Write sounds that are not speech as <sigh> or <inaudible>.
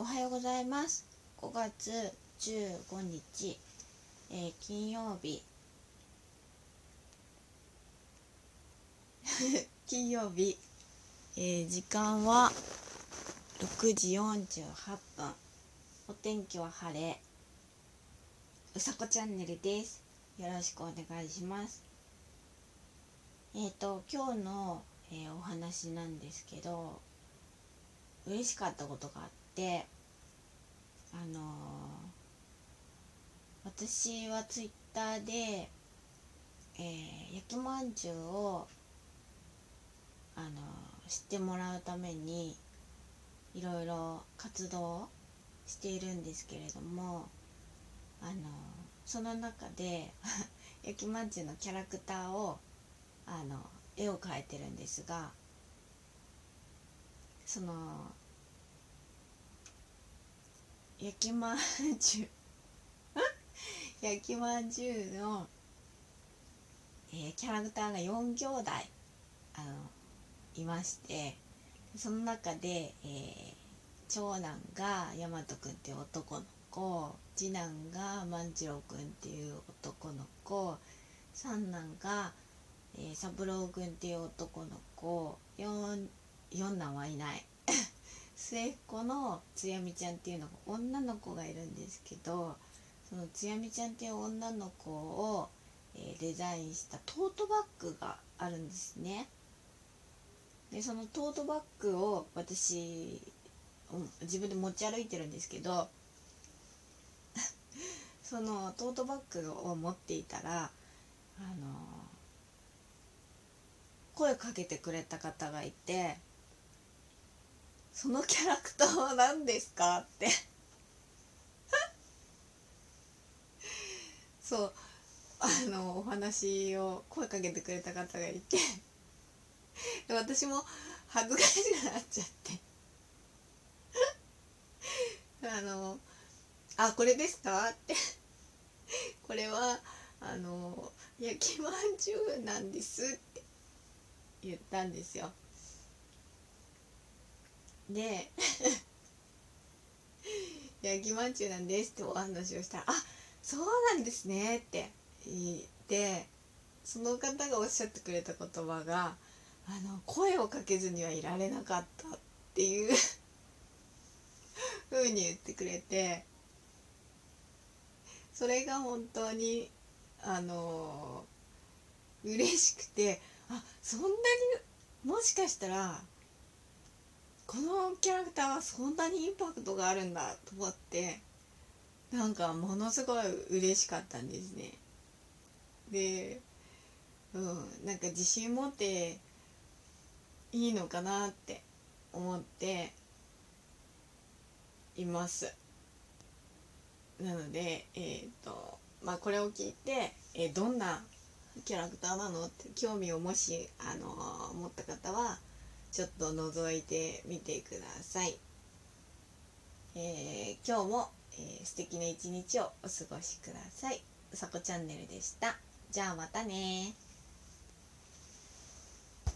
おはようございます。5月15日、えー、金曜日。<laughs> 金曜日、えー、時間は6時48分。お天気は晴れ。うさこチャンネルです。よろしくお願いします。えっ、ー、と今日の、えー、お話なんですけど嬉しかったことがあってあのー、私はツイッターで、えー、焼きまんじゅうを、あのー、知ってもらうためにいろいろ活動しているんですけれどもあのその中で <laughs> 焼きまんじゅうのキャラクターをあの絵を描いてるんですがその焼きまんじゅう。<laughs> 焼きまんじゅうの、えー、キャラクターが4兄弟あのいましてその中で、えー、長男が大和くんっていう男の子次男が万次郎くんっていう男の子三男が、えー、三郎くんっていう男の子四四男はいない。末っ子のつやみちゃんっていうのが女の子がいるんですけどそのつやみちゃんっていう女の子を、えー、デザインしたトートバッグがあるんですね。でそのトートバッグを私自分で持ち歩いてるんですけど <laughs> そのトートバッグを持っていたらあの声かけてくれた方がいてそのキャラクターは何ですか？って。<laughs> そう。あのお話を声かけてくれた方がいて。私も恥ずかしくなっちゃって。あの「あこれですか?」って。これはあの焼きまんじゅうなんですって言ったんですよ。で焼きまんじゅうなんですってお話をしたら「あそうなんですね」って言ってその方がおっしゃってくれた言葉が「あの声をかけずにはいられなかった」っていう <laughs> ふうに言ってくれてそれが本当にあの嬉しくてあそんなにもしかしたらこのキャラクターはそんなにインパクトがあるんだと思ってなんかものすごい嬉しかったんですね。で、うん、なんか自信持っていいのかなって思っています。なので、えっ、ー、と、まあこれを聞いて、えー、どんなキャラクターなのって興味をもし、あのー、持った方は、ちょっと覗いてみてください。えー、今日も、えー、素敵な一日をお過ごしください。うさこチャンネルでした。じゃあまたね